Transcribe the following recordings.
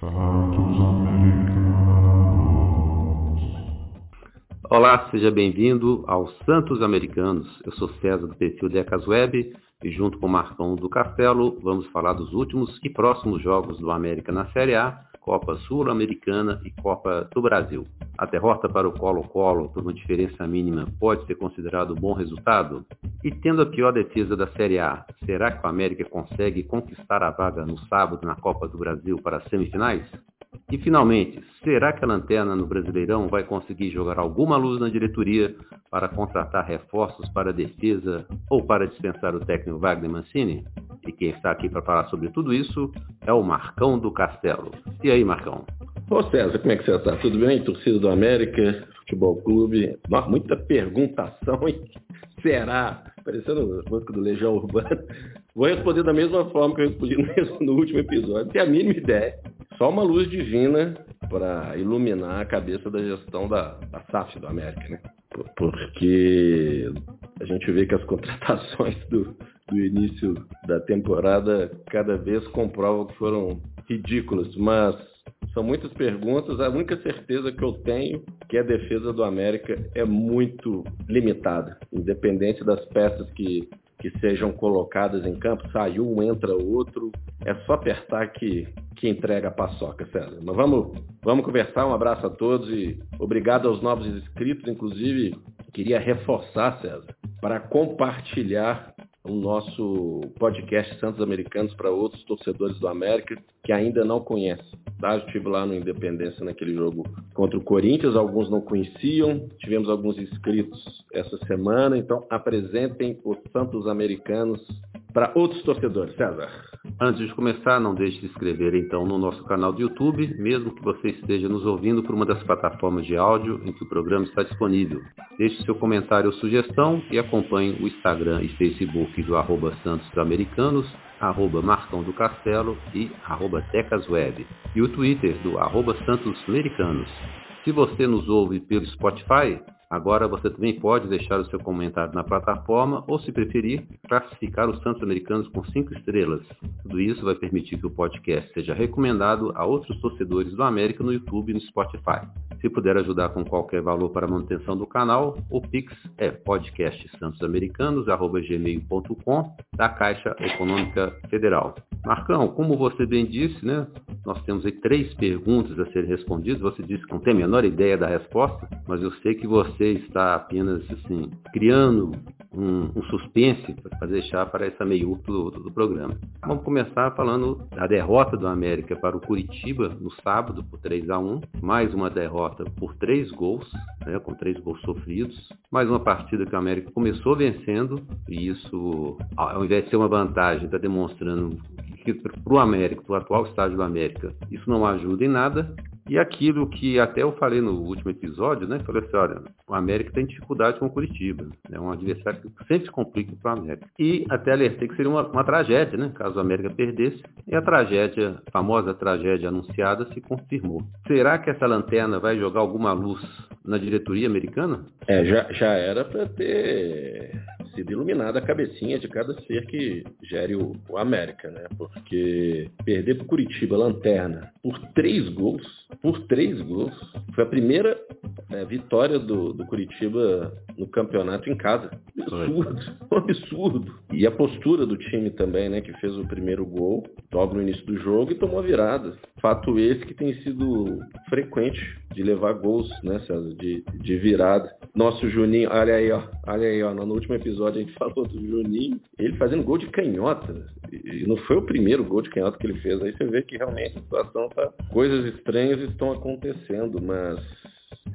Santos Americanos. Olá, seja bem-vindo aos Santos Americanos. Eu sou César do perfil Decas Web e junto com Marcão do Castelo vamos falar dos últimos e próximos jogos do América na Série A, Copa Sul-Americana e Copa do Brasil. A derrota para o Colo-Colo por uma diferença mínima pode ser considerado um bom resultado? E tendo a pior defesa da Série A, será que o América consegue conquistar a vaga no sábado na Copa do Brasil para as semifinais? E finalmente, será que a Lanterna no Brasileirão vai conseguir jogar alguma luz na diretoria para contratar reforços para a defesa ou para dispensar o técnico Wagner Mancini? E quem está aqui para falar sobre tudo isso é o Marcão do Castelo. E aí, Marcão? Ô César, como é que você está? Tudo bem? Torcida do América, Futebol Clube. Nossa, muita perguntação, hein? Será? Parecendo a música do Legião Urbana. Vou responder da mesma forma que eu respondi no último episódio. Tenho a mínima ideia. Só uma luz divina para iluminar a cabeça da gestão da, da SAF do América, né? Porque a gente vê que as contratações do, do início da temporada cada vez comprovam que foram ridículas, mas são muitas perguntas. A única certeza que eu tenho é que a defesa do América é muito limitada, independente das peças que, que sejam colocadas em campo. Sai um, entra outro. É só apertar que, que entrega a paçoca, César. Mas vamos, vamos conversar. Um abraço a todos e obrigado aos novos inscritos. Inclusive, queria reforçar, César, para compartilhar o nosso podcast Santos Americanos para outros torcedores do América que ainda não conhecem. Tá? Eu estive lá no Independência naquele jogo contra o Corinthians, alguns não conheciam, tivemos alguns inscritos essa semana, então apresentem os Santos Americanos para outros torcedores. César. Antes de começar, não deixe de se inscrever então no nosso canal do YouTube, mesmo que você esteja nos ouvindo por uma das plataformas de áudio em que o programa está disponível. Deixe seu comentário ou sugestão e acompanhe o Instagram e Facebook do arroba Santos Americanos, arroba Marcão do Castelo e arroba Tecasweb, e o Twitter do arroba Santos Americanos. Se você nos ouve pelo Spotify, Agora você também pode deixar o seu comentário na plataforma ou, se preferir, classificar os Santos Americanos com cinco estrelas. Tudo isso vai permitir que o podcast seja recomendado a outros torcedores do América no YouTube e no Spotify. Se puder ajudar com qualquer valor para a manutenção do canal, o Pix é podcastsantosamericanos.gmail.com da Caixa Econômica Federal. Marcão, como você bem disse, né, nós temos aí três perguntas a serem respondidas. Você disse que não tem a menor ideia da resposta, mas eu sei que você está apenas assim, criando um, um suspense para deixar para essa meio do, do, do, programa. Vamos começar falando da derrota do América para o Curitiba no sábado por 3 a 1 mais uma derrota por três gols, né, com três gols sofridos, mais uma partida que o América começou vencendo e isso, ao invés de ser uma vantagem, está demonstrando que para o América, para o atual estágio do América, isso não ajuda em nada. E aquilo que até eu falei no último episódio, né? Falei assim, olha, o América tem dificuldade com o Curitiba. É né, um adversário que sempre se complica para o América. E até alertei que seria uma, uma, tragédia, né? Caso o América perdesse. E a tragédia, a famosa tragédia anunciada, se confirmou. Será que essa lanterna vai jogar alguma luz na diretoria americana? É, já, já era para ter sido iluminada a cabecinha de cada ser que gere o, o América, né? Porque perder para Curitiba, lanterna, por três gols, por três gols, foi a primeira é, vitória do, do Curitiba no campeonato em casa. Absurdo, absurdo. E a postura do time também, né? Que fez o primeiro gol logo no início do jogo e tomou a virada. Fato esse que tem sido frequente de levar gols, né, César? De, de virada. Nosso Juninho, olha aí, ó. Olha aí, ó. No último episódio a gente falou do Juninho. Ele fazendo gol de canhota. E não foi o primeiro gol de canhota que ele fez. Aí você vê que realmente a situação tá. Coisas estranhas estão acontecendo, mas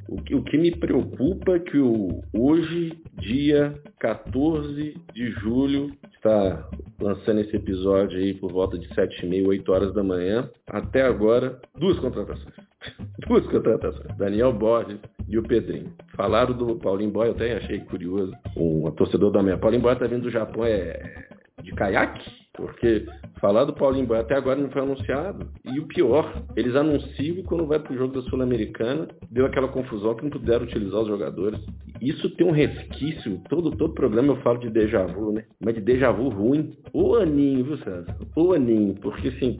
o que, o que, me preocupa é que o, hoje, dia 14 de julho, está lançando esse episódio aí por volta de 7 e meia, 8 horas da manhã. Até agora, duas contratações. duas contratações. Daniel Borges e o Pedrinho. Falaram do Paulinho Boy, eu até achei curioso. Um torcedor da minha. Paulinho Boy está vindo do Japão, é de caiaque? Porque falar do Paulinho Boy até agora não foi anunciado. E o pior, eles anunciam e quando vai para o jogo da Sul-Americana, deu aquela confusão que não puderam utilizar os jogadores. Isso tem um resquício, todo, todo programa eu falo de déjà vu, né? Mas de déjà vu ruim. O aninho, viu, César? O aninho. Porque assim,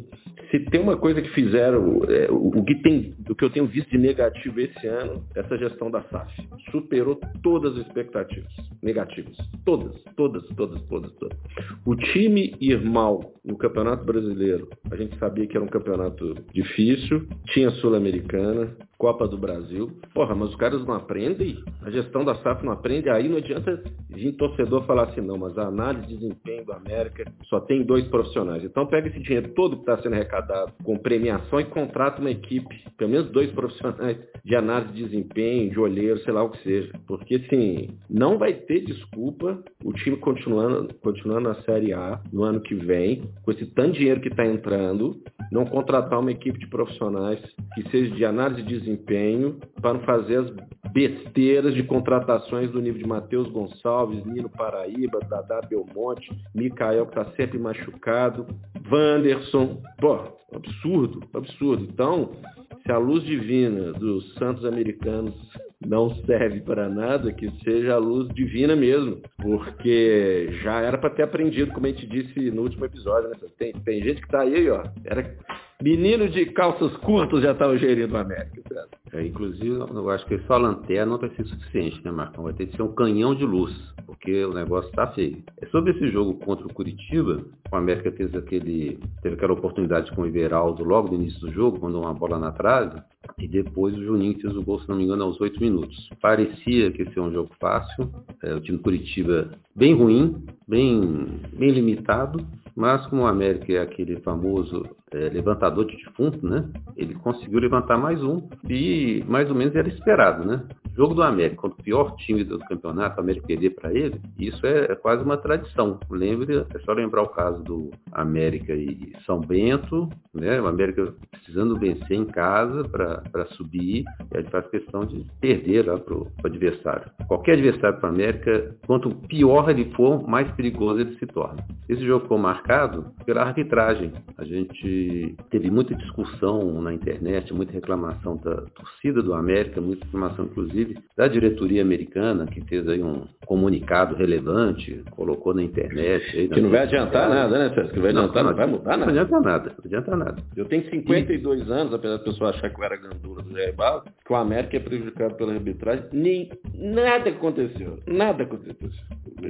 se tem uma coisa que fizeram, é, o, que tem, o que eu tenho visto de negativo esse ano, essa gestão da SAF. Superou todas as expectativas negativas. Todas, todas, todas, todas, todas. O time ir mal no Campeonato Brasileiro, a gente sabia que era um campeonato difícil, tinha Sul-Americana, Copa do Brasil. Porra, mas os caras não aprendem? A gestão da SAF não aprende? Aí não adianta vir torcedor falar assim, não, mas a análise de desempenho do América só tem dois profissionais. Então pega esse dinheiro todo que está sendo arrecadado com premiação e contrata uma equipe, pelo menos dois profissionais de análise de desempenho, de olheiro, sei lá o que seja. Porque assim, não vai ter desculpa o time continuando, continuando na Série A no ano que vem, com esse tanto dinheiro que está entrando, não contratar uma equipe de profissionais que seja de análise de desempenho desempenho para não fazer as besteiras de contratações do nível de Matheus Gonçalves, Nino Paraíba, Dadá Belmonte, Mikael que está sempre machucado, Wanderson. Pô, absurdo, absurdo. Então, se a luz divina dos santos americanos não serve para nada, que seja a luz divina mesmo, porque já era para ter aprendido, como a gente disse no último episódio, né? Tem, tem gente que está aí, ó, era Menino de calças curtas já gerindo o América. É, inclusive, eu acho que só a lanterna não vai ser suficiente, né, Marcão? Vai ter que ser um canhão de luz, porque o negócio está feio. É sobre esse jogo contra o Curitiba, o América teve, aquele, teve aquela oportunidade com o Iberaldo logo no início do jogo, mandou uma bola na trave, e depois o Juninho fez o gol, se não me engano, aos oito minutos. Parecia que ser um jogo fácil, é, o time Curitiba bem ruim, bem, bem limitado, mas como o América é aquele famoso é, levantador de defunto, né? Ele conseguiu levantar mais um e mais ou menos era esperado, né? jogo do América contra o pior time do campeonato, o América perder para ele, isso é, é, quase uma tradição. Lembre, é só lembrar o caso do América e São Bento, né? O América precisando vencer em casa para subir, e ele faz questão de perder lá para o adversário. Qualquer adversário para o América, quanto pior ele for, mais perigoso ele se torna. Esse jogo foi marcado pela arbitragem. A gente teve muita discussão na internet, muita reclamação da torcida do América, muita reclamação, inclusive, da diretoria americana, que fez aí um comunicado relevante, colocou na internet. Aí, que não vai adiantar nada, né, Sérgio? Que vai adiantar, não, não, vai mudar nada. Não adianta nada, não adianta nada. Eu tenho 52 e... anos, apesar da pessoa achar que eu era gandula do Jair Barro, que o América é prejudicado pela arbitragem, nem nada aconteceu. Nada aconteceu.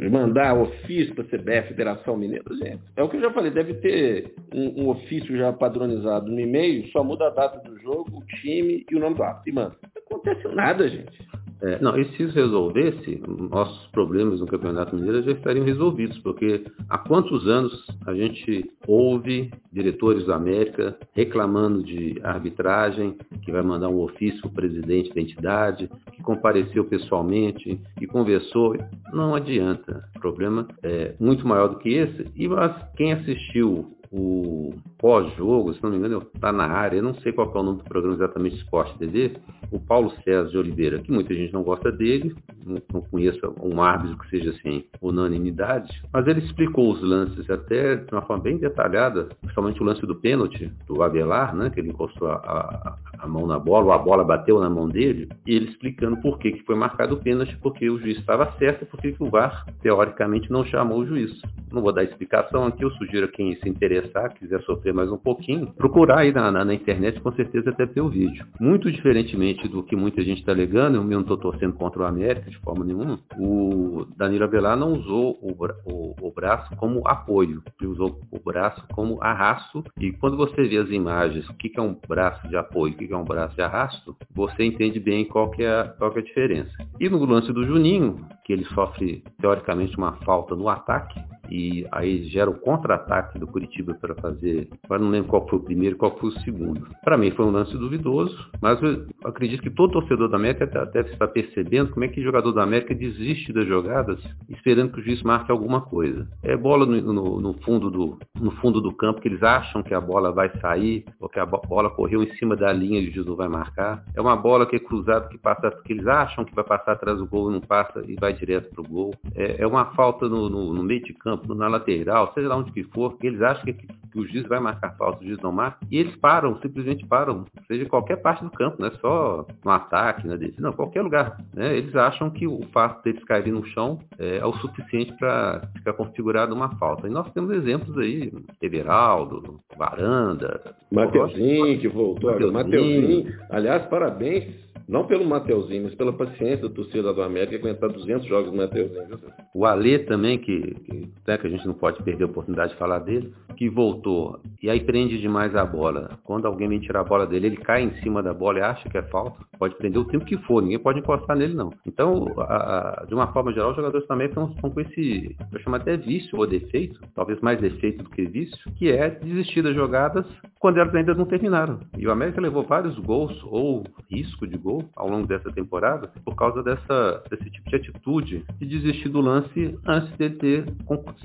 Mandar ofício para a CBF, Federação Mineira, gente. É o que eu já falei, deve ter um, um ofício já padronizado no e-mail, só muda a data do jogo, o time e o nome do árbitro. E, mano, não acontece nada, gente. É, não, e se isso resolvesse, nossos problemas no Campeonato Mineiro já estariam resolvidos, porque há quantos anos a gente ouve diretores da América reclamando de arbitragem, que vai mandar um ofício para o presidente da entidade, que compareceu pessoalmente, que conversou. Não adianta. O problema é muito maior do que esse. E mas quem assistiu o pós-jogo, se não me engano, está na área, eu não sei qual é o nome do programa exatamente Esporte TV, o Paulo César de Oliveira, que muita gente não gosta dele, não, conheço um árbitro que seja assim, unanimidade, mas ele explicou os lances até de uma forma bem detalhada, principalmente o lance do pênalti do Avelar, né, que ele encostou a, a, a mão na bola, ou a bola bateu na mão dele, e ele explicando por que, que foi marcado o pênalti, porque o juiz estava certo e porque o VAR, teoricamente, não chamou o juiz. Não vou dar explicação aqui, eu sugiro a quem se interessar, quiser sofrer mais um pouquinho, procurar aí na, na, na internet, com certeza até ter o vídeo. Muito diferentemente do que muita gente está alegando, eu mesmo estou torcendo contra o América de forma nenhuma, o Danilo Avelar não usou o, o, o braço como apoio, ele usou o braço como arrasto, e quando você vê as imagens, o que, que é um braço de apoio, o que, que é um braço de arrasto, você entende bem qual que, é, qual que é a diferença. E no lance do Juninho, que ele sofre teoricamente uma falta no ataque, e aí gera o contra-ataque do Curitiba para fazer. Agora não lembro qual foi o primeiro qual foi o segundo. Para mim foi um lance duvidoso, mas eu acredito que todo torcedor da América deve estar percebendo como é que o jogador da América desiste das jogadas esperando que o juiz marque alguma coisa. É bola no, no, no fundo, do, no fundo do campo que eles acham que a bola vai sair ou que a bola correu em cima da linha e o juiz não vai marcar. É uma bola que é cruzada que passa, que eles acham que vai passar atrás do gol e não passa e vai direto para o gol. É, é uma falta no, no meio de campo na lateral, seja lá onde que for, eles acham que, que o juiz vai marcar falta, o juiz não marca, e eles param, simplesmente param, seja em qualquer parte do campo, não é só no ataque, na defesa, não, qualquer lugar. Né? Eles acham que o fato deles caírem no chão é, é o suficiente para ficar configurado uma falta. E nós temos exemplos aí, Everaldo, Varanda, Mateuzinho, que voltou Mateuzinho. Mateuzinho. Aliás, parabéns não pelo Mateuzinho, mas pela paciência da torcida do América aguentar 200 jogos do Mateuzinho. O Alê também, que, que, né, que a gente não pode perder a oportunidade de falar dele, que voltou e aí prende demais a bola. Quando alguém vem tirar a bola dele, ele cai em cima da bola e acha que é falta. Pode prender o tempo que for, ninguém pode encostar nele não. Então, a, a, de uma forma geral, os jogadores também estão, estão com esse, eu chamo até vício ou defeito, talvez mais defeito do que vício, que é desistir das jogadas quando elas ainda não terminaram. E o América levou vários gols ou risco de gol ao longo dessa temporada por causa dessa, desse tipo de atitude de desistir do lance antes dele ter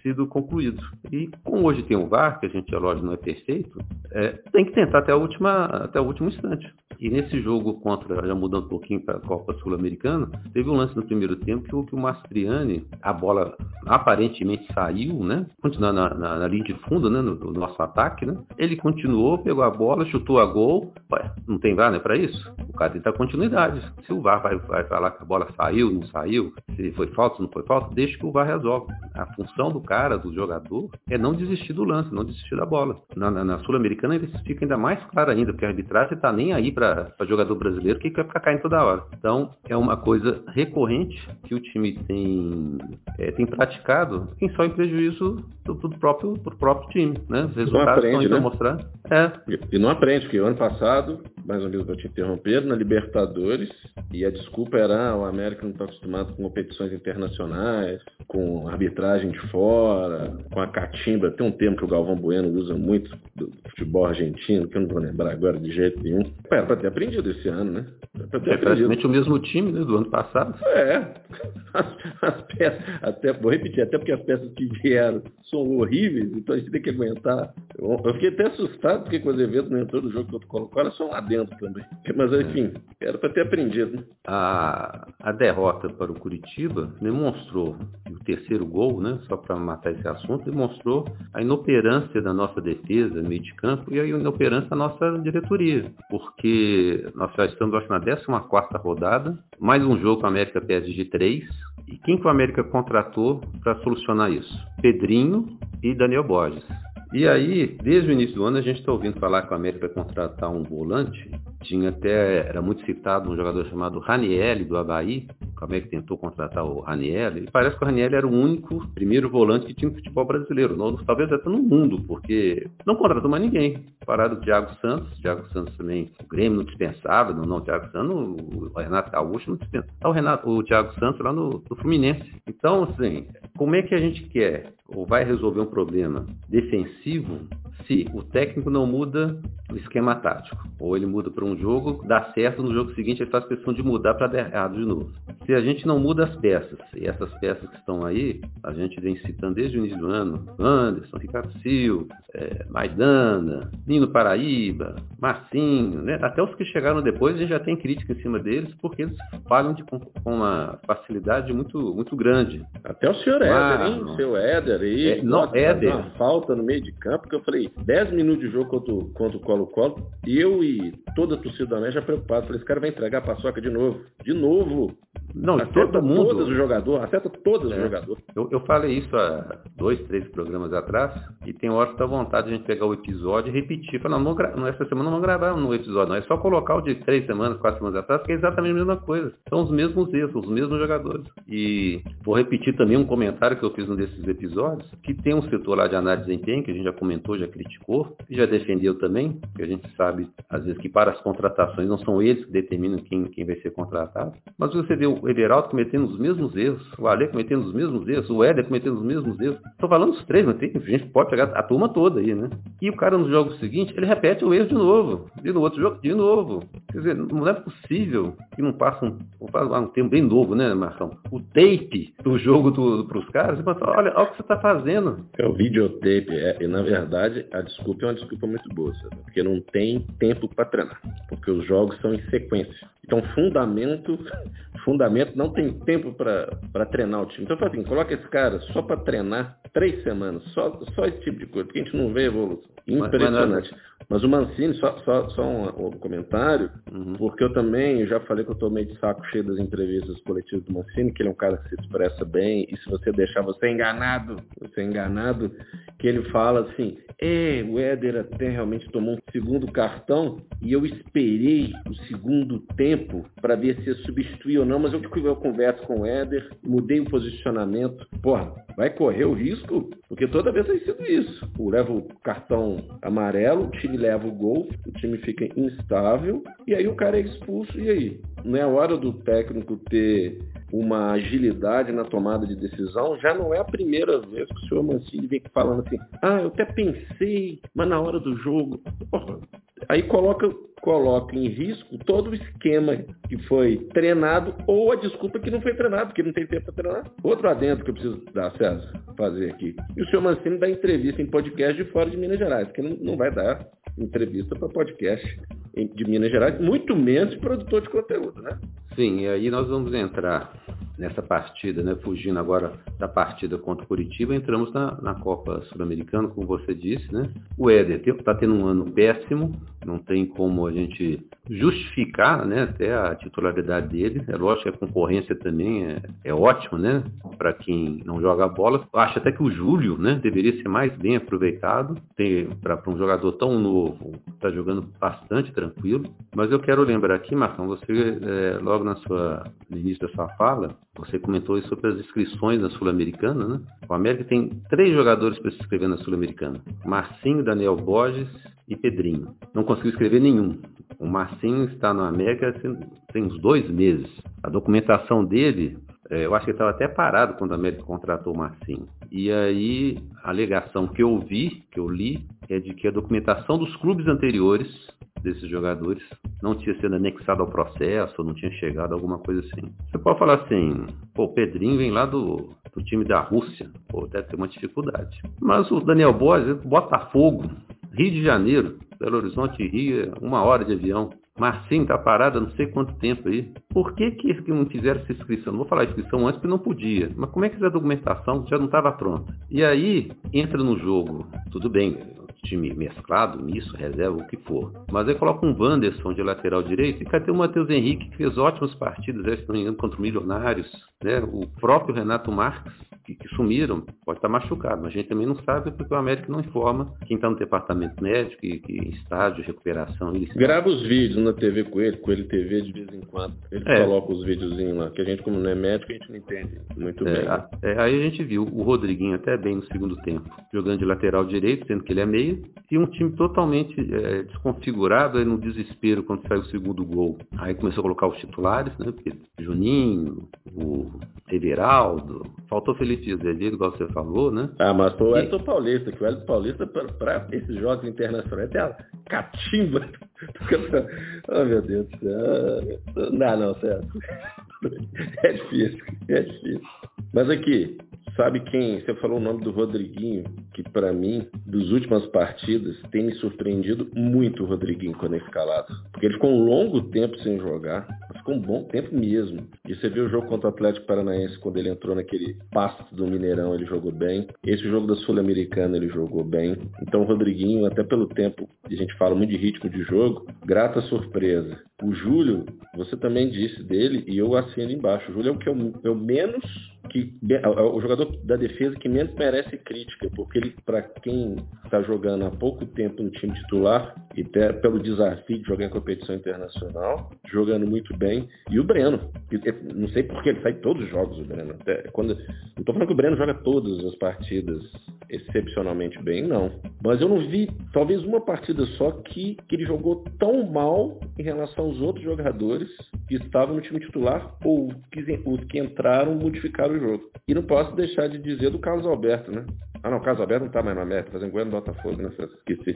sido concluído. E como hoje tem o VAR, que a gente, lógico, não é perfeito, é, tem que tentar até, a última, até o último instante. E nesse jogo contra, já mudando um pouquinho para a Copa Sul-Americana, teve um lance no primeiro tempo que, que o Mastriani, a bola aparentemente saiu, né? Na, na, na linha de fundo, né? No, no, nosso ataque, né? Ele continuou, pegou a bola, chutou a gol. Ué, não tem VAR, né? Para isso? O cara tem que dar continuidade. Se o VAR vai, vai falar que a bola saiu, não saiu, se foi falta, não foi falta, deixa que o VAR resolve. A função do cara, do jogador, é não desistir do lance, não desistir da bola. Na, na, na Sul-Americana, ele fica ainda mais claro ainda, porque a arbitragem está nem aí para jogador brasileiro que quer ficar caindo toda hora. Então, é uma coisa recorrente que o time tem, é, tem praticado, quem só em prejuízo do, do, próprio, do próprio time. Né? Os resultados aprende, estão né? mostrar. É. E, não aprende, porque o ano passado, mais uma vez para te interromper, na Libertadores, e a desculpa era ah, o América não está acostumado com competições internacionais, com arbitragem de fora, com a catimba. Tem um termo que o Galvão Bueno usa muito do futebol argentino, que eu não vou lembrar agora de jeito nenhum. Era para ter aprendido esse ano, né? É praticamente o mesmo time né, do ano passado. É. As, as, peças, até, vou repetir, até porque as peças que vieram são horríveis, então a gente tem que aguentar. Eu, eu fiquei até assustado porque com os eventos não entrou no jogo que eu coloco, olha só lá dentro também. Mas enfim, era para ter aprendido. Né? A, a derrota para o Curitiba demonstrou, o terceiro gol, né, só para matar esse assunto, demonstrou a inoperância da nossa defesa, meio de campo, e a inoperância da nossa diretoria. Porque nós já estamos, acho, na 14 rodada, mais um jogo com a América PSG 3. E quem que o América contratou para solucionar isso? Pedrinho e Daniel Borges. E aí, desde o início do ano, a gente está ouvindo falar que o América contratar um volante. Tinha até, era muito citado um jogador chamado Raniel do Havaí. O América tentou contratar o Raniel. E parece que o Raniel era o único primeiro volante que tinha no futebol brasileiro. Não, talvez até no mundo, porque não contratou mais ninguém. Pararam o Thiago Santos. O Thiago Santos também, o Grêmio não dispensava. Não, não, o Thiago Santos, o Renato Gaúcho não dispensava. Tá o, Renato, o Thiago Santos lá no, no Fluminense. Então, assim, como é que a gente quer ou vai resolver um problema defensivo se o técnico não muda o esquema tático. Ou ele muda para um jogo, dá certo, no jogo seguinte ele faz questão de mudar para dar errado de novo. Se a gente não muda as peças, e essas peças que estão aí, a gente vem citando desde o início do ano, Anderson, Ricardo Silva, é, Maidana, Nino Paraíba, Marcinho, né? até os que chegaram depois a gente já tem crítica em cima deles, porque eles falham de, com, com uma facilidade muito, muito grande. Até o senhor Éder, hein? O seu Éder aí, é, não, Éder. uma falta no meio de campo, que eu falei, 10 minutos de jogo contra, contra o Colo-Colo, eu e toda a torcida do América já preocupado. Falei, esse cara vai entregar a paçoca de novo. De novo. Não, afeta todo mundo. todos os jogadores, afeta todos é. os jogadores. Eu, eu, falei isso há dois, três programas atrás, e tem hora que dá vontade de a gente pegar o episódio e repetir. Falar, não, não, essa semana não vamos gravar no episódio, não. É só colocar o de três semanas, quatro semanas atrás, que é exatamente a mesma coisa. São os mesmos erros, os mesmos jogadores. E vou repetir também um comentário que eu fiz num desses episódios, que tem um setor lá de análise de desempenho, que a gente já comentou, já criticou, e já defendeu também, que a gente sabe, às vezes, que para as contratações não são eles que determinam quem, quem vai ser contratado. Mas você vê o Everaldo cometendo os mesmos erros, o Ale cometendo os mesmos erros, o Éder cometendo os mesmos erros. Estou falando os três, mas tem, gente pode pegar a turma toda aí, né? E o cara no jogo seguinte, ele repete o erro de novo. E no outro jogo, de novo. Quer dizer, não é possível que não passa um, um tempo bem novo, né, Marcão? O tape do jogo para os caras, você pensa, olha, olha o que você está fazendo. É o videotape, é, e na verdade a desculpa é uma desculpa muito boa, sabe? Porque não tem tempo para treinar, porque os jogos são em sequência. Então, fundamento, fundamento não tem tempo para treinar o time. Então, assim, coloca esse cara só para treinar três semanas, só, só esse tipo de coisa, porque a gente não vê evolução. Impressionante. Mas o Mancini, só, só, só um, um comentário, uhum. porque eu também já falei que eu tô meio de saco cheio das entrevistas coletivas do Mancini, que ele é um cara que se expressa bem, e se você deixar você é enganado, você é enganado, que ele fala assim, é, o Éder até realmente tomou um segundo cartão, e eu esperei o segundo tempo para ver se ia substituir ou não, mas eu, eu converso com o Éder, mudei o posicionamento, porra, vai correr o risco? Porque toda vez tem sido isso. Leva o cartão amarelo, o time leva o gol, o time fica instável e aí o cara é expulso e aí? Não é hora do técnico ter uma agilidade na tomada de decisão, já não é a primeira vez que o senhor Mancini vem falando assim, ah, eu até pensei, mas na hora do jogo, porra, aí coloca coloca em risco todo o esquema que foi treinado ou a desculpa que não foi treinado, porque não tem tempo para treinar. Outro adendo que eu preciso dar, César, fazer aqui. E o senhor Mancini dá entrevista em podcast de fora de Minas Gerais, que não, não vai dar entrevista para podcast de Minas Gerais, muito menos produtor de conteúdo, né? Sim, e aí nós vamos entrar nessa partida, né? Fugindo agora da partida contra o Curitiba, entramos na, na Copa Sul-Americana, como você disse, né? O Éder está tendo um ano péssimo, não tem como a gente justificar, né? Até a titularidade dele. É lógico que a concorrência também é, é ótima, né? Para quem não joga bola. Acho até que o Júlio, né? Deveria ser mais bem aproveitado. Para um jogador tão novo, está jogando bastante tranquilo. Mas eu quero lembrar aqui, Marcão, você é, logo na sua, no início da sua fala, você comentou sobre as inscrições na Sul-Americana, né? O América tem três jogadores para se inscrever na Sul-Americana. Marcinho, Daniel Borges e Pedrinho. Não conseguiu escrever nenhum. O Marcinho está no América tem uns dois meses. A documentação dele, eu acho que ele estava até parado quando a América contratou o Marcinho. E aí, a alegação que eu vi, que eu li, é de que a documentação dos clubes anteriores desses jogadores não tinha sido anexado ao processo, ou não tinha chegado alguma coisa assim. Você pode falar assim, pô, o Pedrinho vem lá do, do time da Rússia, pô, deve ter uma dificuldade. Mas o Daniel Borges, Botafogo, Rio de Janeiro, Belo Horizonte Rio, uma hora de avião. Marcinho tá parado não sei quanto tempo aí. Por que que não fizeram essa inscrição? Não vou falar inscrição antes porque não podia. Mas como é que a documentação já não estava pronta? E aí entra no jogo, tudo bem, time mesclado, misto, reserva, o que for. Mas aí coloca um Wanderson de lateral direito e cadê o Matheus Henrique, que fez ótimas partidas, se não me engano, contra o Milionários. Né? O próprio Renato Marques, que, que, sumiram, pode estar machucado, mas a gente também não sabe porque o América não informa quem está no departamento médico e que estágio recuperação. Grava os vídeos na TV com ele, com ele TV de vez em quando. Ele é. coloca os videozinhos lá, que a gente, como não é médico, a gente não entende muito é, bem. É, aí a gente viu o Rodriguinho até bem no segundo tempo, jogando de lateral direito, sendo que ele é meio, e um time totalmente é, desconfigurado aí no desespero quando sai o segundo gol. Aí começou a colocar os titulares, né? Porque Juninho, o Everaldo, faltou Felipe Azevedo, igual você falou, né? Ah, mas foi o Elton Paulista, que o Elton Paulista, para esses jogos internacionais, tem a catimba. oh, meu Deus do céu. Não, não, certo. É difícil, é difícil. Mas aqui, Sabe quem? Você falou o nome do Rodriguinho, que para mim, dos últimas partidas, tem me surpreendido muito o Rodriguinho quando é escalado. Porque ele ficou um longo tempo sem jogar, ficou um bom tempo mesmo. E você viu o jogo contra o Atlético Paranaense, quando ele entrou naquele pasto do Mineirão, ele jogou bem. Esse jogo da Sul-Americana, ele jogou bem. Então o Rodriguinho, até pelo tempo, a gente fala muito de ritmo de jogo, grata surpresa. O Júlio, você também disse dele, e eu assino embaixo. O Júlio é o que eu, eu menos que o jogador da defesa que menos merece crítica, porque ele, para quem está jogando há pouco tempo no time titular, e até pelo desafio de jogar em competição internacional, jogando muito bem, e o Breno, não sei porque ele sai todos os jogos, o Breno. Até quando, não estou falando que o Breno joga todas as partidas excepcionalmente bem, não. Mas eu não vi talvez uma partida só que, que ele jogou tão mal em relação são os outros jogadores que estavam no time titular ou os que entraram modificaram o jogo. E não posso deixar de dizer do Carlos Alberto, né? Ah, não, o Carlos Alberto não está mais na meta, fazendo goleiro no Botafogo, né? Esqueci.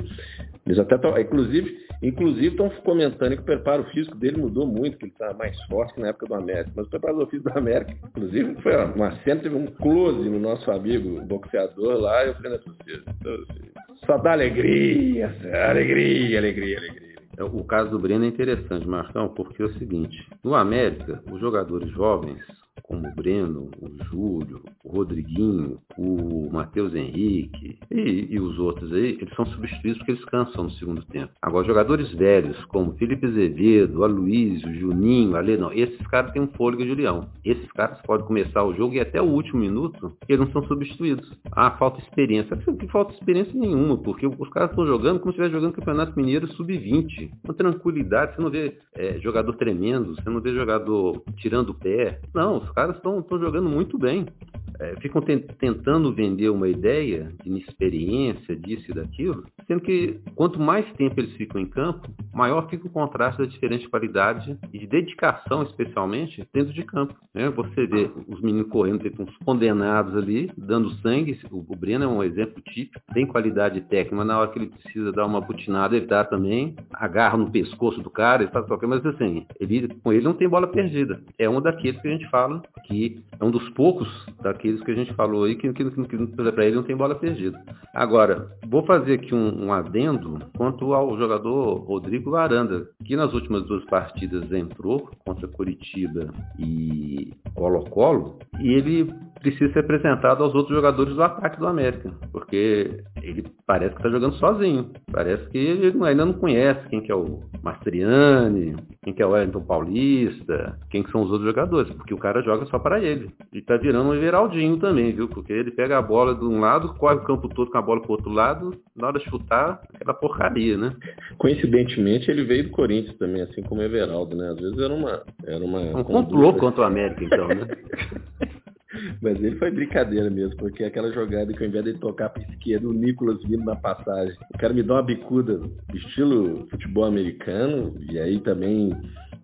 Eles até tão, inclusive, inclusive estão comentando que o preparo físico dele mudou muito, que ele está mais forte que na época do América. Mas o preparo físico do América, inclusive, foi uma cena, teve um close no nosso amigo boxeador lá, e eu falei. Então, assim, só dá alegria, alegria, alegria, alegria. É, o caso do Breno é interessante, Marcão, porque é o seguinte: no América, os jogadores jovens como o Breno, o Júlio, o Rodriguinho, o Matheus Henrique e, e, os outros aí, eles são substituídos porque eles cansam no segundo tempo. Agora, jogadores velhos, como Felipe Azevedo, Aloysio, Juninho, Ale, não, esses caras têm um fôlego de leão. Esses caras podem começar o jogo e até o último minuto eles não são substituídos. Ah, falta experiência. Não falta experiência nenhuma, porque os caras estão jogando como se estivesse jogando Campeonato Mineiro Sub-20. Com tranquilidade, você não vê é, jogador tremendo, você não vê jogador tirando o pé. Não, os caras estão jogando muito bem. É, ficam tentando vender uma ideia de inexperiência, disso e daquilo, sendo que quanto mais tempo eles ficam em campo, maior fica o contraste da diferente qualidade e de dedicação, especialmente, dentro de campo. Né? Você vê os meninos correndo, tem uns condenados ali, dando sangue. O, o Breno é um exemplo típico, tem qualidade técnica, mas na hora que ele precisa dar uma butinada, ele dá também, agarra no pescoço do cara, ele faz qualquer, mas assim, ele, com ele não tem bola perdida. É um daqueles que a gente fala que é um dos poucos daqueles que a gente falou aí que, que, que, que para ele não tem bola perdida. Agora, vou fazer aqui um, um adendo quanto ao jogador Rodrigo Varanda, que nas últimas duas partidas entrou contra Curitiba e Colo-Colo, e ele precisa ser apresentado aos outros jogadores do ataque do América, porque ele parece que está jogando sozinho. Parece que ele ainda não conhece quem que é o Mastriani, quem que é o Wellington Paulista, quem que são os outros jogadores, porque o cara joga só para ele. E tá virando um Everaldinho também, viu? Porque ele pega a bola de um lado, corre o campo todo com a bola pro outro lado, na hora de chutar, aquela porcaria, né? Coincidentemente, ele veio do Corinthians também, assim como o Everaldo, né? Às vezes era uma... Era uma um complô contra o América, então, né? Mas ele foi brincadeira mesmo, porque aquela jogada que ao invés de tocar para esquerda, o Nicolas vindo na passagem. O cara me dá uma bicuda estilo futebol americano, e aí também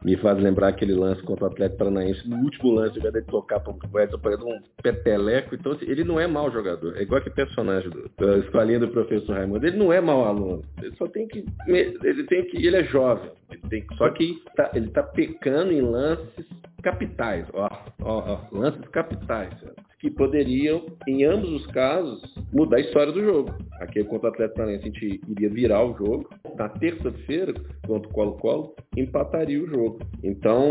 me faz lembrar aquele lance contra o Atlético Paranaense. No último lance, ao invés de tocar para o Edson, parece um peteleco. Então, assim, ele não é mau jogador. É igual aquele personagem do, da escolinha do professor Raimundo. Ele não é mau aluno. Ele só tem que. Ele tem que. Ele é jovem. Ele tem, só que tá, ele está pecando em lances capitais, ó, ó, ó, lances capitais, que poderiam, em ambos os casos, mudar a história do jogo. Aqui contra o Atlético Paranaense a gente iria virar o jogo. Na terça-feira, contra o Colo-Colo, empataria o jogo. Então,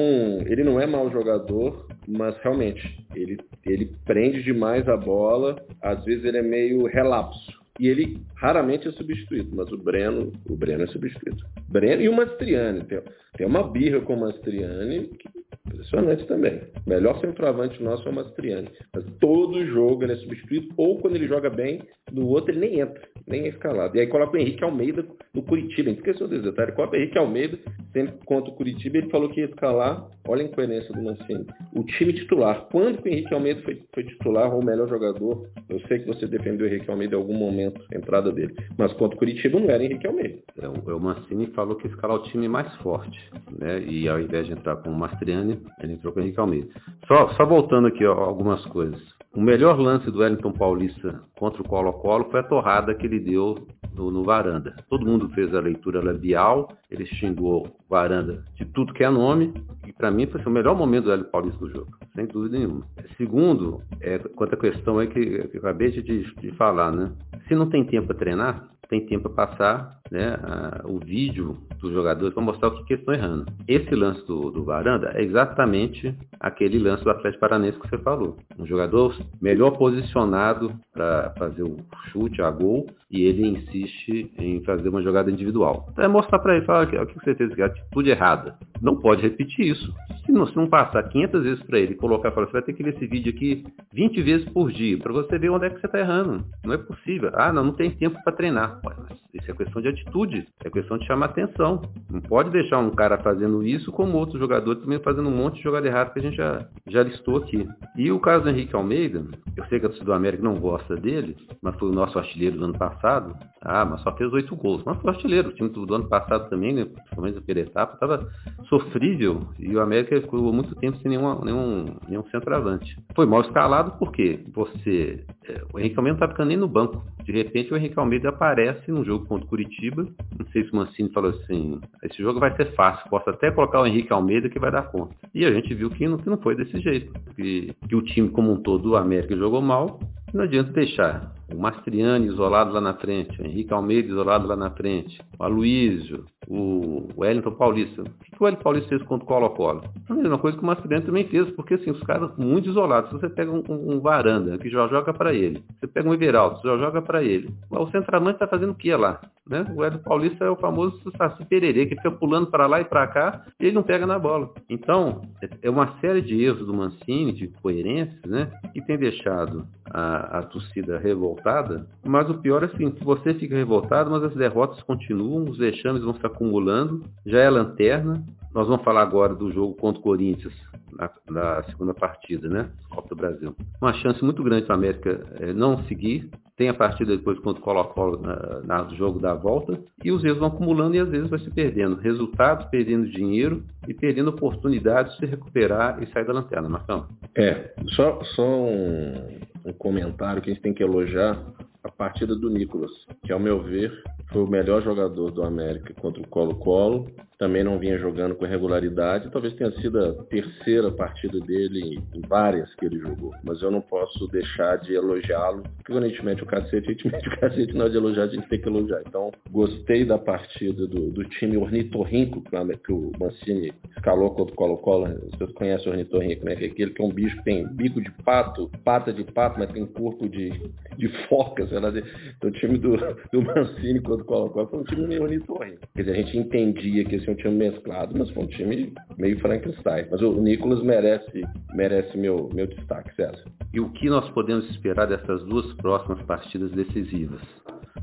ele não é mau jogador, mas realmente, ele, ele prende demais a bola, às vezes ele é meio relapso. E ele raramente é substituído, mas o Breno, o Breno é substituído. Breno e o Mastriani. Tem, tem uma birra com o Mastriani que Impressionante também. Melhor centroavante nosso é o Mastriani. Mas todo jogo ele é substituído, ou quando ele joga bem, no outro ele nem entra, nem é escalado. E aí coloca o Henrique Almeida no Curitiba. Esqueceu desse detalhe. Coloca o Henrique Almeida, sempre contra o Curitiba, ele falou que ia escalar. Olha a incoerência do Mancini. O time titular. Quando que o Henrique Almeida foi, foi titular ou o melhor jogador? Eu sei que você defendeu o Henrique Almeida em algum momento, a entrada dele. Mas contra o Curitiba não era Henrique Almeida. É, o Mancini falou que ia escalar o time mais forte. Né? E ao invés de entrar com o Mastriani, ele entrou com o Henrique Almeida. Só, só voltando aqui ó, algumas coisas. O melhor lance do Wellington Paulista contra o Colo-Colo foi a torrada que ele deu no, no, Varanda. Todo mundo fez a leitura labial, ele xingou Varanda de tudo que é nome, e para mim foi o melhor momento do Wellington Paulista do jogo, sem dúvida nenhuma. Segundo, é, quanto à questão aí que, que eu acabei de, de falar, né? Se não tem tempo para treinar, tem tempo para passar né, a, o vídeo dos jogadores para mostrar o que, que eles estão errando. Esse lance do, do Varanda é exatamente aquele lance do Atlético Paranense que você falou. Um jogador melhor posicionado para fazer o chute a gol e ele insiste em fazer uma jogada individual. Então é mostrar para ele, falar o que você fez, que é atitude errada. Não pode repetir isso. Se não, se não passar 500 vezes para ele colocar, falar, você vai ter que ver esse vídeo aqui 20 vezes por dia para você ver onde é que você está errando. Não é possível. Ah, não, não tem tempo para treinar. Errar. Isso é questão de atitude, é questão de chamar atenção. Não pode deixar um cara fazendo isso como outro jogador também fazendo um monte de jogada errada que a gente já, já listou aqui. E o caso do Henrique Almeida, eu sei que a torcida do América não gosta dele, mas foi o nosso artilheiro do ano passado. Ah, mas só fez oito gols. Mas foi artilheiro. O time do, do ano passado também, né, principalmente a primeira etapa, estava sofrível e o América ficou muito tempo sem nenhuma, nenhum, nenhum centroavante. Foi mal escalado porque você. É, o Henrique Almeida não está ficando nem no banco. De repente o Henrique Almeida aparece num jogo contra o Curitiba. Não sei se o Mancini falou assim: esse jogo vai ser fácil, posso até colocar o Henrique Almeida que vai dar conta. E a gente viu que não, que não foi desse jeito. Que, que o time como um todo, o América, jogou mal. Não adianta deixar o Mastriani isolado lá na frente, o Henrique Almeida isolado lá na frente, o Aloysio, o Wellington Paulista. O que o Wellington Paulista fez contra o Colo-Colo? A mesma coisa que o Mastriani também fez, porque assim, os caras muito isolados. Se você pega um, um, Varanda, que já joga para ele, você pega um Everaldo, já joga para ele. O centroavante está fazendo o que lá? Né? O Wellington Paulista é o famoso Saci Pererê, que fica pulando para lá e para cá e ele não pega na bola. Então, é uma série de erros do Mancini, de coerências, né, que tem deixado a, a torcida revoltada, mas o pior é assim, você fica revoltado, mas as derrotas continuam, os vexames vão se acumulando, já é lanterna. Nós vamos falar agora do jogo contra o Corinthians, na, na segunda partida, né? Copa do Brasil. Uma chance muito grande para a América é, não seguir. Tem a partida depois contra o Colo-Colo no jogo da volta. E os erros vão acumulando e às vezes vai se perdendo. Resultados, perdendo dinheiro e perdendo oportunidades de se recuperar e sair da lanterna. Marcão. É, só, só um, um comentário que a gente tem que elogiar a partida do Nicolas, que ao meu ver foi o melhor jogador do América contra o Colo-Colo. Também não vinha jogando com regularidade. Talvez tenha sido a terceira partida dele em várias que ele jogou. Mas eu não posso deixar de elogiá-lo. Porque quando a gente mete o cacete, a gente mete o cacete. Na hora de elogiar, a gente tem que elogiar. Então, gostei da partida do, do time ornitorrinco que o Mancini escalou contra o Colo-Colo. Vocês conhecem o ornitorrinco, né? Que é aquele que é um bicho que tem bico de pato, pata de pato, mas tem corpo de, de foca, sei lá. Então, o time do, do Mancini contra o Colo-Colo foi um time meio ornitorrinco. Quer dizer, a gente entendia que esse é um time mesclado, mas foi um time meio Frankenstein. Mas o Nicolas merece, merece meu, meu destaque, César. E o que nós podemos esperar dessas duas próximas partidas decisivas?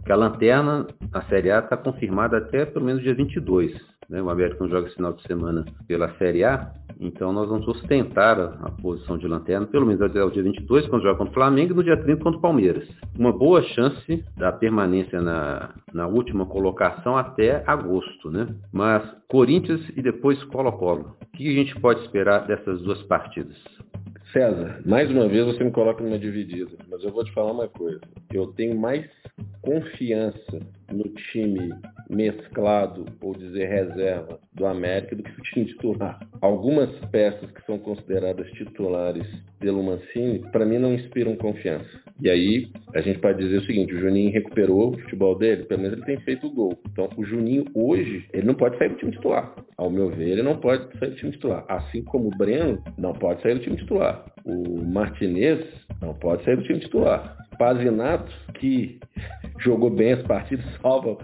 Que a lanterna, a Série A, está confirmada até pelo menos dia 22. Né? O América não joga esse final de semana pela Série A, então nós vamos sustentar a, a, posição de lanterna, pelo menos até o dia 22, quando joga contra o Flamengo, e no dia 30 contra o Palmeiras. Uma boa chance da permanência na, na última colocação até agosto, né? Mas Corinthians e depois Colo-Colo. O que a gente pode esperar dessas duas partidas? César, mais uma vez você me coloca numa dividida, mas eu vou te falar uma coisa. Eu tenho mais confiança no time mesclado, ou dizer reserva, do América do que o time titular. Algumas peças que são consideradas titulares pelo Mancini, para mim não inspiram confiança. E aí a gente pode dizer o seguinte, o Juninho recuperou o futebol dele, pelo menos ele tem feito o gol. Então o Juninho hoje, ele não pode sair do time titular. Ao meu ver, ele não pode sair do time titular. Assim como o Breno não pode sair do time titular. O Martinez não pode sair do time titular. Pazinato, que jogou bem as partidas, salva,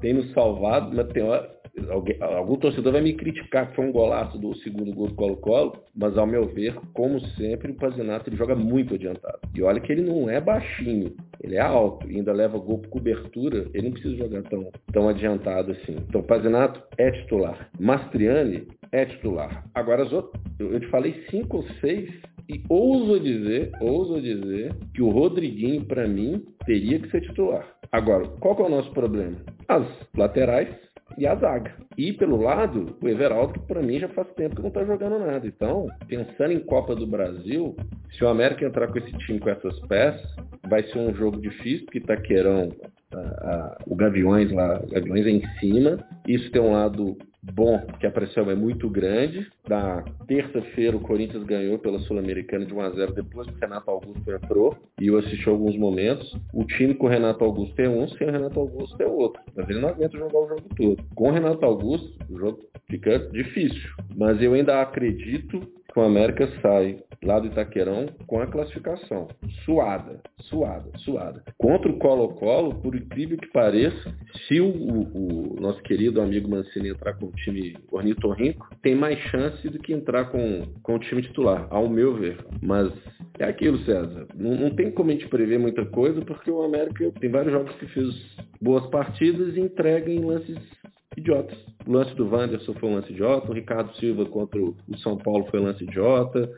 tem nos salvado, mas tem hora, alguém, algum torcedor vai me criticar que foi um golaço do segundo gol do Colo-Colo, mas ao meu ver, como sempre, o Pazinato ele joga muito adiantado. E olha que ele não é baixinho, ele é alto e ainda leva gol por cobertura, ele não precisa jogar tão, tão adiantado assim. Então, Pazinato é titular. Mastriani é titular. Agora, as outras, eu te falei cinco ou seis e ouso dizer, ouso dizer que o Rodriguinho, para mim, teria que ser titular. Agora, qual é o nosso problema? As laterais e a zaga. E pelo lado, o Everaldo, que para mim já faz tempo que não está jogando nada. Então, pensando em Copa do Brasil, se o América entrar com esse time, com essas peças, vai ser um jogo difícil, porque Itaquerão, a, a, o Gaviões lá, o Gaviões é em cima. Isso tem um lado bom, porque a pressão é muito grande. Na terça-feira, o Corinthians ganhou pela Sul-Americana de 1 a 0 depois que o Renato Augusto entrou. E eu assisti alguns momentos. O time com o Renato Augusto é um, sem o Renato Augusto é outro. Mas ele não aguenta jogar o jogo todo. Com o Renato Augusto, o jogo fica difícil. Mas eu ainda acredito que o América sai lá do Itaquerão com a classificação. Suada, suada, suada. Contra o Colo-Colo, por incrível que pareça, se o, o, o, nosso querido amigo Mancini entrar com o time ornitorrinco, tem mais chance do que entrar com, com o time titular, ao meu ver. Mas é aquilo, César. Não, não, tem como a gente prever muita coisa, porque o América tem vários jogos que fez boas partidas e entrega em lances idiotas. O lance do Wanderson foi um lance idiota, o Ricardo Silva contra o São Paulo foi um lance idiota,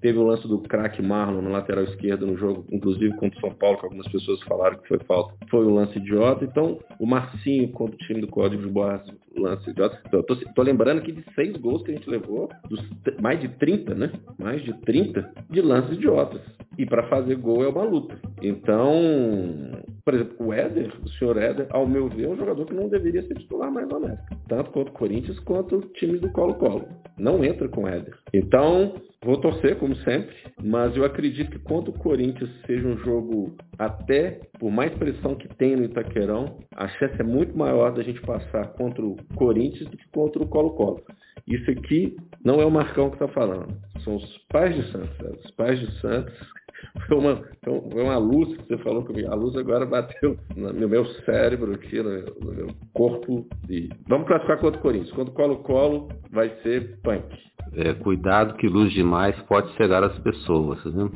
teve o lance do craque Marlon no lateral esquerdo no jogo, inclusive contra o São Paulo, que algumas pessoas falaram que foi falta, foi um lance idiota. Então, o Marcinho contra o time do Código de Boas, lance idiota. Então, tô, tô, lembrando aqui de seis gols que a gente levou, dos mais de 30, né? Mais de 30 de lances idiotas. E para fazer gol é uma luta. Então, por exemplo, o Éder, o senhor Éder, ao meu ver, é um jogador que não deveria ser titular mais na América. Tanto quanto o Corinthians, quanto o time do Colo-Colo. Não entra com Éder. Então, vou torcer, como sempre, mas eu acredito que quanto o Corinthians seja um jogo até, por mais pressão que tem no Itaquerão, a chance é muito maior da gente passar contra o Corinthians do que contra o Colo-Colo. Isso aqui não é o Marcão que está falando. São os pais de Santos. Os pais de Santos foi uma, foi uma luz que você falou comigo. A luz agora bateu no meu cérebro aqui, no, meu corpo. E vamos classificar contra o Corinthians. Contra o Colo-Colo vai ser punk. É, cuidado que luz demais pode cegar as pessoas, viu?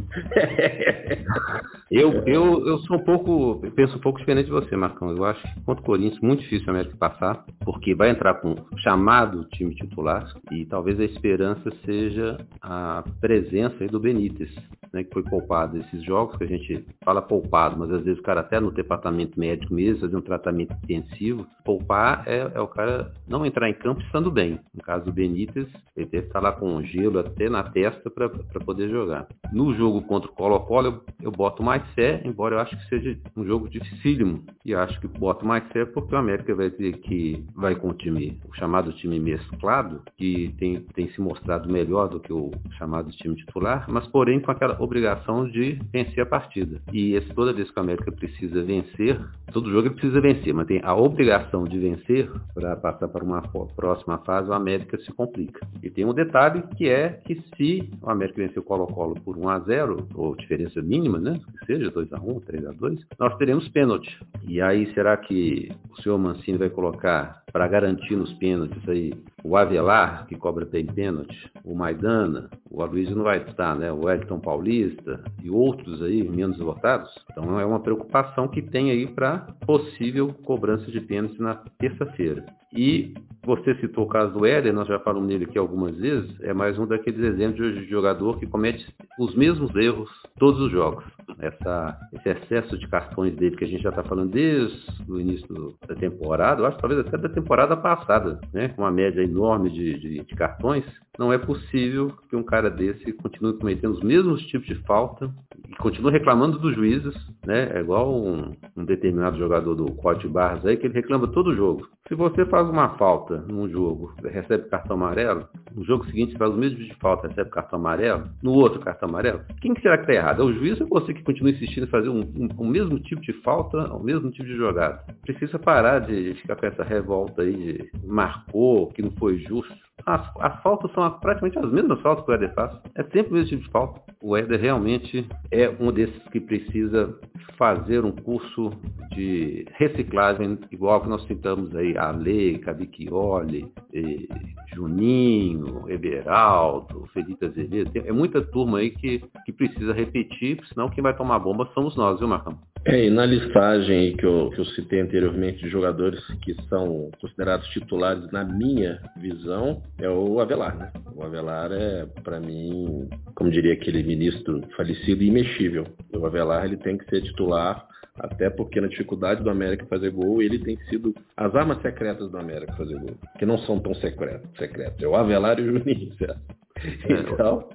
eu, eu, eu sou um pouco, penso um pouco diferente de você, Marcão. Eu acho que contra o Corinthians muito difícil a América passar, porque vai entrar com chamado time titular e talvez a esperança seja a presença do Benítez, né, que foi poupado esses jogos, que a gente fala poupado, mas às vezes o cara até no departamento médico mesmo, fazer um tratamento intensivo. Poupar é, é o cara não entrar em campo estando bem. No caso do Benítez, ele deve estar lá com gelo até na testa para poder jogar. No jogo contra o Colo-Colo, eu, eu boto mais fé, embora eu acho que seja um jogo dificílimo. E acho que boto mais fé porque o América vai ter que vai com o time, o chamado time mesclado, que tem, tem se mostrado melhor do que o chamado time titular, mas porém com aquela obrigação de vencer a partida. E esse, toda vez que o América precisa vencer, todo jogo ele precisa vencer, mas tem a obrigação de vencer para passar para uma próxima fase, o América se complica. E tem um detalhe que é que se o América vencer o Colo-Colo por 1 a 0 ou diferença mínima, né, que seja 2 a 1, 3 a 2, nós teremos pênalti. E aí será que o senhor Mancini vai colocar para garantir nos pênaltis aí o Avelar, que cobra bem pênalti, o Maidana, o Aloysio não vai estar, né? O Elton Paulista e outros aí menos votados. Então é uma preocupação que tem aí para possível cobrança de pênalti na terça-feira. E você citou o caso do Éder, nós já falamos nele aqui algumas vezes, é mais um daqueles exemplos de jogador que comete os mesmos erros todos os jogos. Essa, esse excesso de cartões dele que a gente já está falando desde o início da temporada, eu acho talvez até da temporada passada, né? com uma média enorme de, de, de cartões, não é possível que um cara desse continue cometendo os mesmos tipos de falta continue reclamando dos juízes, né? É igual um, um determinado jogador do Código Barras aí que ele reclama todo jogo. Se você faz uma falta num jogo, recebe cartão amarelo, no jogo seguinte faz o mesmo de falta, recebe cartão amarelo, no outro cartão amarelo, quem que será que está errado? É o juiz ou você que continua insistindo em fazer um, um, o mesmo tipo de falta, o mesmo tipo de jogada? Precisa parar de ficar com essa revolta aí de marcou, que não foi justo. As, as faltas são praticamente as mesmas faltas que o Éder faz. É sempre o mesmo tipo de falta. O Éder realmente é um desses que precisa fazer um curso de reciclagem, igual que nós citamos aí, Ale, Cavicchioli, Juninho, Eberaldo, Felipe Azevedo. É muita turma aí que, que precisa repetir, senão quem vai tomar bomba somos nós, viu, Marcão? É, e na listagem que eu, que eu citei anteriormente de jogadores que são considerados titulares, na minha visão, é o Avelar, né? O Avelar é, para mim, como diria aquele ministro falecido, imexível. O Avelar ele tem que ser titular, até porque na dificuldade do América fazer gol, ele tem sido as armas secretas do América fazer gol, que não são tão secretas. secretas. É o Avelar e o Juninho, certo? Então,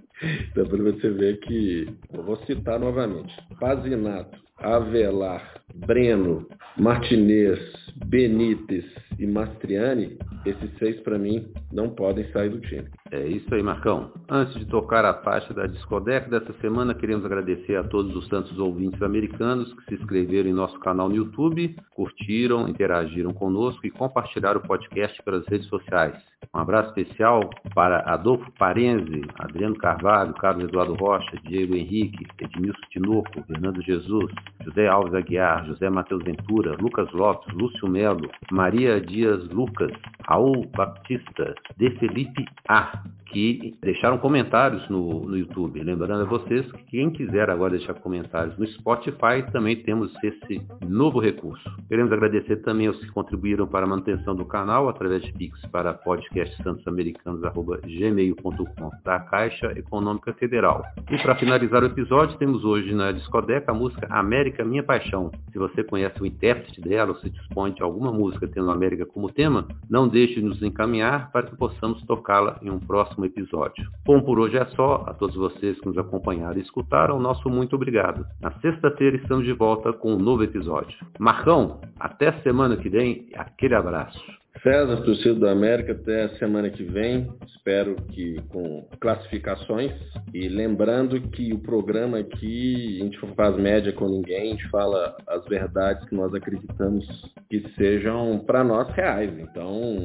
então para você ver que, eu vou citar novamente, Pazinato, Avelar, Breno, Martinez, Benítez e Mastriani, esses seis para mim não podem sair do time. É isso aí, Marcão. Antes de tocar a faixa da Discodeca dessa semana, queremos agradecer a todos os tantos ouvintes americanos que se inscreveram em nosso canal no YouTube, curtiram, interagiram conosco e compartilharam o podcast pelas redes sociais. Um abraço especial para Adolfo Parenzi, Adriano Carvalho, Carlos Eduardo Rocha, Diego Henrique, Edmilson Tinoco, Fernando Jesus, José Alves Aguiar, José Matheus Ventura, Lucas Lopes, Lúcio Melo, Maria Dias Lucas, Raul Baptista, De Felipe A. que deixaram comentários no, no YouTube. Lembrando a vocês que quem quiser agora deixar comentários no Spotify, também temos esse novo recurso. Queremos agradecer também aos que contribuíram para a manutenção do canal através de Pix para podcastsantosamericanos.gmail.com da Caixa Econômica Federal. E para finalizar o episódio, temos hoje na discoteca a música América Minha Paixão. Se você conhece o intérprete dela ou se dispõe de alguma música tendo América como tema, não deixe de nos encaminhar para que possamos tocá-la em um próximo episódio. Bom, por hoje é só. A todos vocês que nos acompanharam e escutaram, nosso muito obrigado. Na sexta-feira estamos de volta com um novo episódio. Marcão, até semana que vem. Aquele abraço. César, torcida do América, até semana que vem. Espero que com classificações. E lembrando que o programa aqui, a gente não faz média com ninguém, a gente fala as verdades que nós acreditamos que sejam para nós reais. Então,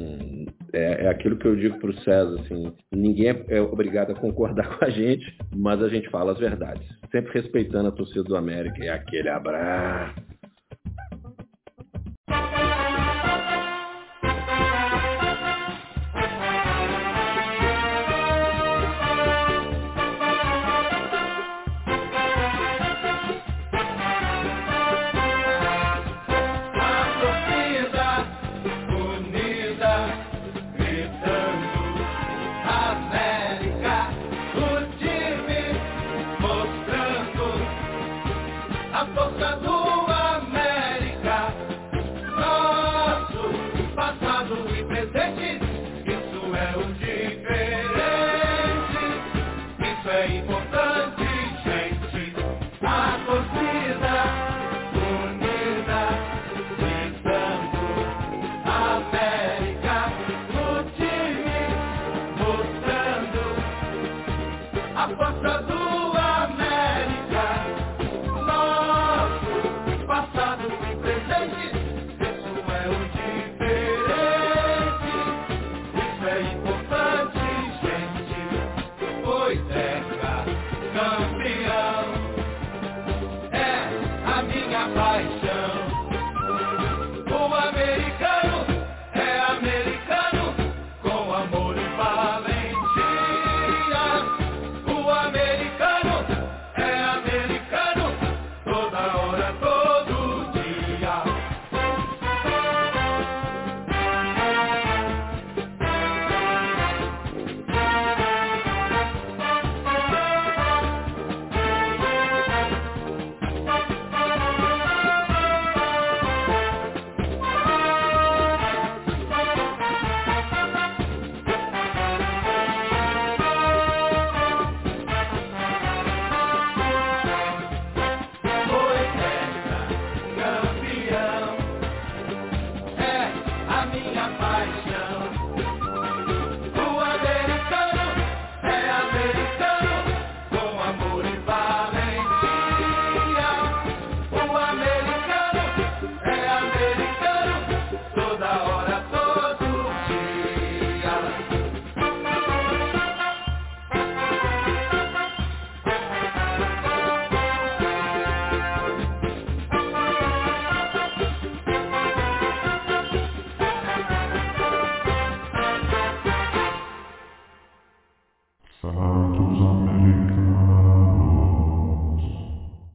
é, é, aquilo que eu digo para o César, assim, ninguém é, é obrigado a concordar com a gente, mas a gente fala as verdades. Sempre respeitando a torcida do América. E aquele abraço.